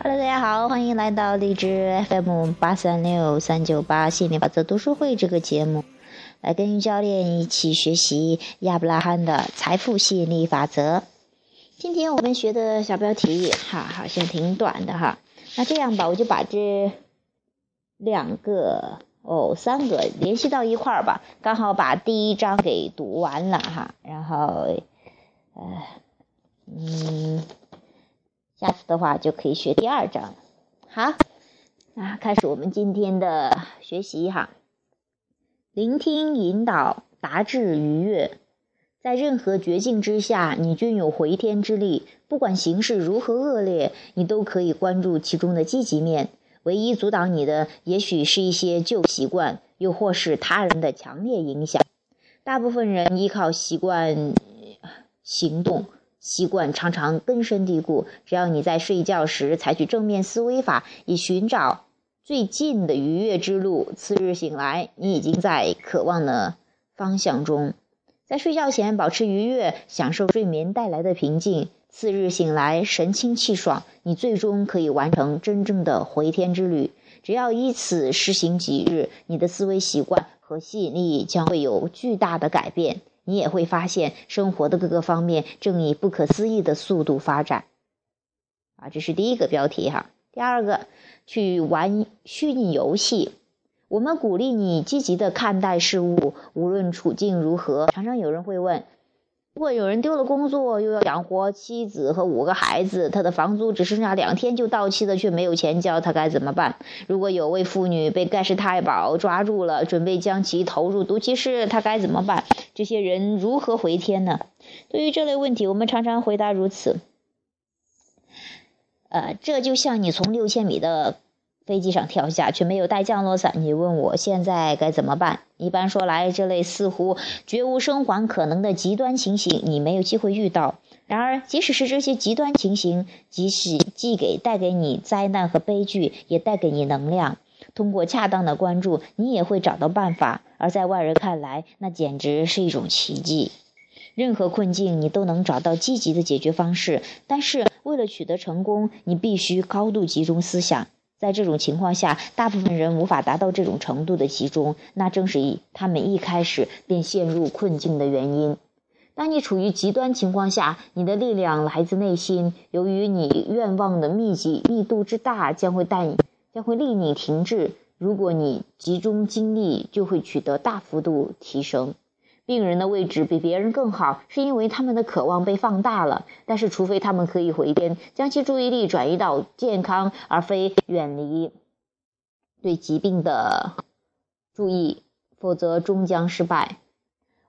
Hello，大家好，欢迎来到荔枝 FM 八三六三九八心理法则读书会这个节目，来跟于教练一起学习亚伯拉罕的财富吸引力法则。今天我们学的小标题哈，好像挺短的哈。那这样吧，我就把这两个哦三个联系到一块儿吧，刚好把第一章给读完了哈，然后呃嗯。下次的话就可以学第二章，好，那开始我们今天的学习哈。聆听、引导、达至愉悦，在任何绝境之下，你均有回天之力。不管形势如何恶劣，你都可以关注其中的积极面。唯一阻挡你的，也许是一些旧习惯，又或是他人的强烈影响。大部分人依靠习惯行动。习惯常常根深蒂固。只要你在睡觉时采取正面思维法，以寻找最近的愉悦之路，次日醒来，你已经在渴望的方向中。在睡觉前保持愉悦，享受睡眠带来的平静。次日醒来，神清气爽，你最终可以完成真正的回天之旅。只要依此施行几日，你的思维习惯和吸引力将会有巨大的改变。你也会发现，生活的各个方面正以不可思议的速度发展。啊，这是第一个标题哈。第二个，去玩虚拟游戏。我们鼓励你积极的看待事物，无论处境如何。常常有人会问。如果有人丢了工作，又要养活妻子和五个孩子，他的房租只剩下两天就到期了，却没有钱交，他该怎么办？如果有位妇女被盖世太保抓住了，准备将其投入毒气室，他该怎么办？这些人如何回天呢？对于这类问题，我们常常回答如此：呃，这就像你从六千米的。飞机上跳下，却没有带降落伞。你问我现在该怎么办？一般说来，这类似乎绝无生还可能的极端情形，你没有机会遇到。然而，即使是这些极端情形，即使既给带给你灾难和悲剧，也带给你能量。通过恰当的关注，你也会找到办法。而在外人看来，那简直是一种奇迹。任何困境，你都能找到积极的解决方式。但是，为了取得成功，你必须高度集中思想。在这种情况下，大部分人无法达到这种程度的集中，那正是他们一开始便陷入困境的原因。当你处于极端情况下，你的力量来自内心，由于你愿望的密集密度之大，将会带你将会令你停滞。如果你集中精力，就会取得大幅度提升。病人的位置比别人更好，是因为他们的渴望被放大了。但是，除非他们可以回天，将其注意力转移到健康，而非远离对疾病的注意，否则终将失败。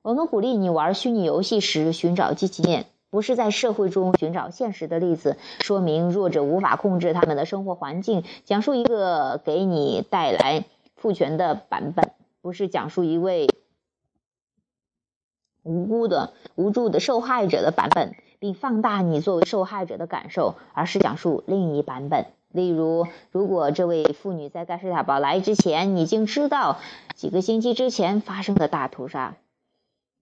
我们鼓励你玩虚拟游戏时寻找积极面，不是在社会中寻找现实的例子，说明弱者无法控制他们的生活环境。讲述一个给你带来赋权的版本，不是讲述一位。无辜的、无助的受害者的版本，并放大你作为受害者的感受，而是讲述另一版本。例如，如果这位妇女在盖世太保来之前已经知道几个星期之前发生的大屠杀；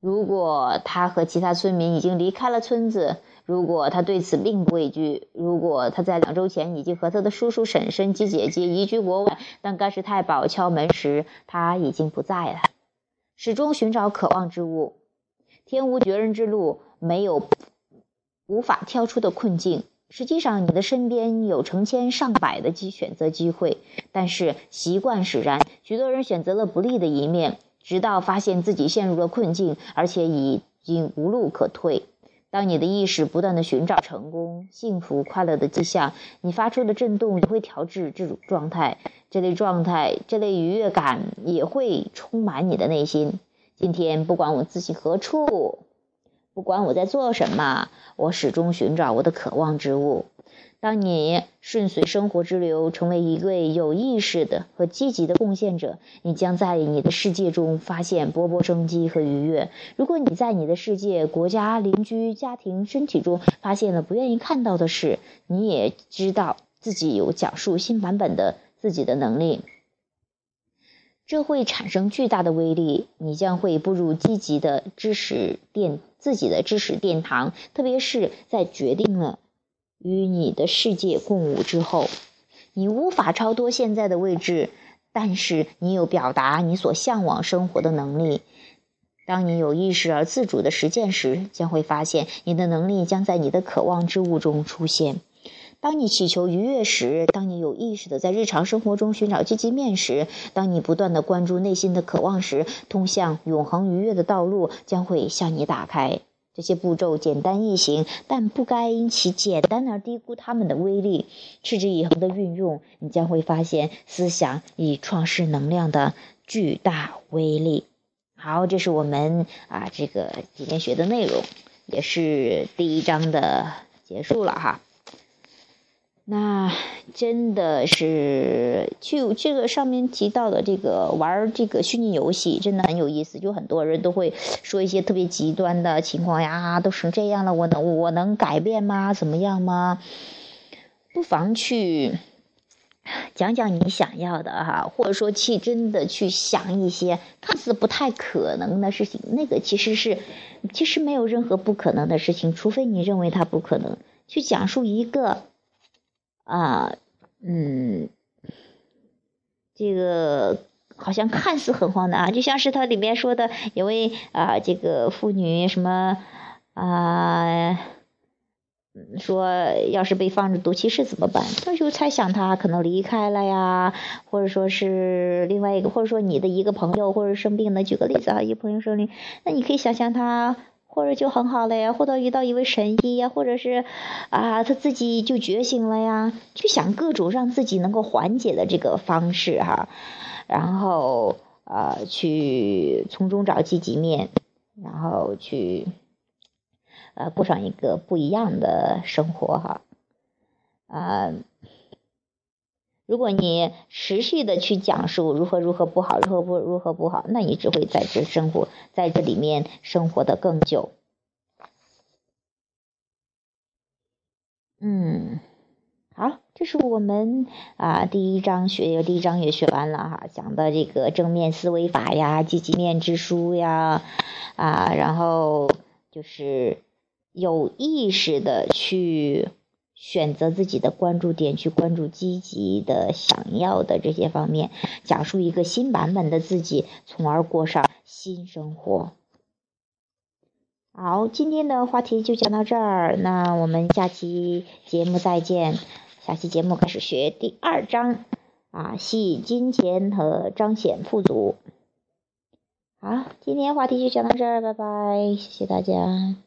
如果她和其他村民已经离开了村子；如果她对此并不畏惧；如果她在两周前已经和她的叔叔、婶婶及姐姐移居国外，当盖世太保敲门时，他已经不在了。始终寻找渴望之物。天无绝人之路，没有无法跳出的困境。实际上，你的身边有成千上百的机选择机会，但是习惯使然，许多人选择了不利的一面，直到发现自己陷入了困境，而且已经无路可退。当你的意识不断的寻找成功、幸福、快乐的迹象，你发出的震动也会调制这种状态。这类状态，这类愉悦感也会充满你的内心。今天，不管我自己何处，不管我在做什么，我始终寻找我的渴望之物。当你顺随生活之流，成为一位有意识的和积极的贡献者，你将在你的世界中发现勃勃生机和愉悦。如果你在你的世界、国家、邻居、家庭、身体中发现了不愿意看到的事，你也知道自己有讲述新版本的自己的能力。这会产生巨大的威力，你将会步入积极的知识殿，自己的知识殿堂。特别是在决定了与你的世界共舞之后，你无法超脱现在的位置，但是你有表达你所向往生活的能力。当你有意识而自主的实践时，将会发现你的能力将在你的渴望之物中出现。当你祈求愉悦时，当你有意识的在日常生活中寻找积极面时，当你不断的关注内心的渴望时，通向永恒愉悦的道路将会向你打开。这些步骤简单易行，但不该因其简单而低估它们的威力。持之以恒的运用，你将会发现思想以创世能量的巨大威力。好，这是我们啊这个今天学的内容，也是第一章的结束了哈。那真的是，就这个上面提到的这个玩这个虚拟游戏，真的很有意思。就很多人都会说一些特别极端的情况呀，都成这样了，我能我能改变吗？怎么样吗？不妨去讲讲你想要的哈，或者说去真的去想一些看似不太可能的事情。那个其实是，其实没有任何不可能的事情，除非你认为它不可能。去讲述一个。啊，嗯，这个好像看似很荒诞啊，就像是它里面说的，有位啊，这个妇女什么啊，说要是被放着毒气室怎么办？那就猜想他可能离开了呀，或者说是另外一个，或者说你的一个朋友或者生病的。举个例子啊，一个朋友生病，那你可以想象他。或者就很好了呀，或者遇到一位神医呀，或者是啊，他自己就觉醒了呀，去想各种让自己能够缓解的这个方式哈，然后啊，去从中找积极面，然后去呃过上一个不一样的生活哈，啊。如果你持续的去讲述如何如何不好，如何不如何不好，那你只会在这生活在这里面生活的更久。嗯，好，这是我们啊第一章学，第一章也学完了哈，讲的这个正面思维法呀，积极面之书呀，啊，然后就是有意识的去。选择自己的关注点，去关注积极的、想要的这些方面，讲述一个新版本的自己，从而过上新生活。好，今天的话题就讲到这儿，那我们下期节目再见。下期节目开始学第二章，啊，吸引金钱和彰显富足。好，今天话题就讲到这儿，拜拜，谢谢大家。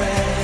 away.